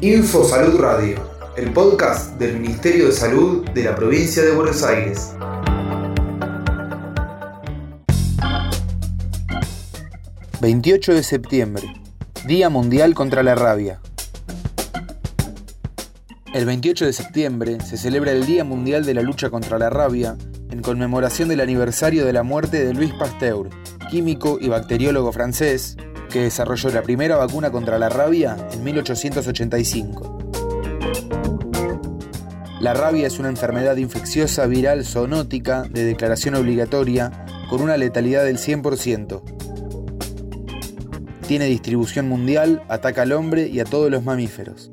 Info Salud Radio, el podcast del Ministerio de Salud de la provincia de Buenos Aires. ...28 de septiembre... ...Día Mundial contra la Rabia... El 28 de septiembre se celebra el Día Mundial de la Lucha contra la Rabia en conmemoración del aniversario de la muerte de Louis Pasteur, químico y bacteriólogo francés, que desarrolló la primera vacuna contra la rabia en 1885. La rabia es una enfermedad infecciosa viral zoonótica de declaración obligatoria con una letalidad del 100%. Tiene distribución mundial, ataca al hombre y a todos los mamíferos.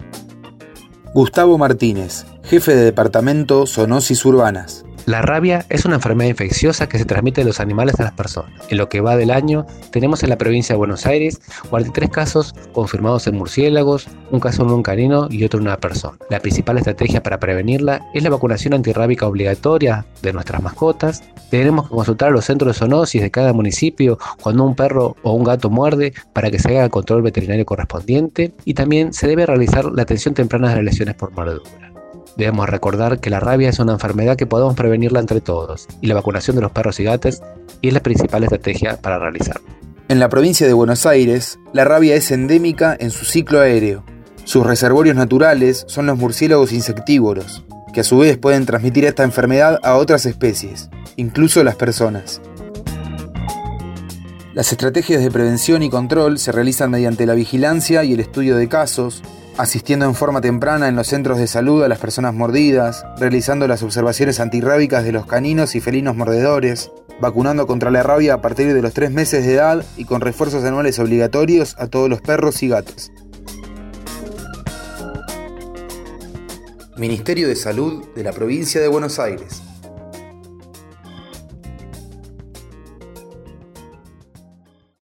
Gustavo Martínez, jefe de Departamento Zoonosis Urbanas. La rabia es una enfermedad infecciosa que se transmite de los animales a las personas. En lo que va del año, tenemos en la provincia de Buenos Aires 43 casos confirmados en murciélagos, un caso en un canino y otro en una persona. La principal estrategia para prevenirla es la vacunación antirrábica obligatoria de nuestras mascotas. Tenemos que consultar a los centros de zoonosis de cada municipio cuando un perro o un gato muerde para que se haga el control veterinario correspondiente y también se debe realizar la atención temprana de las por mordedura. Debemos recordar que la rabia es una enfermedad que podemos prevenirla entre todos y la vacunación de los perros y gatos es la principal estrategia para realizarlo. En la provincia de Buenos Aires, la rabia es endémica en su ciclo aéreo. Sus reservorios naturales son los murciélagos insectívoros, que a su vez pueden transmitir esta enfermedad a otras especies, incluso las personas. Las estrategias de prevención y control se realizan mediante la vigilancia y el estudio de casos, asistiendo en forma temprana en los centros de salud a las personas mordidas, realizando las observaciones antirrábicas de los caninos y felinos mordedores, vacunando contra la rabia a partir de los 3 meses de edad y con refuerzos anuales obligatorios a todos los perros y gatos. Ministerio de Salud de la Provincia de Buenos Aires.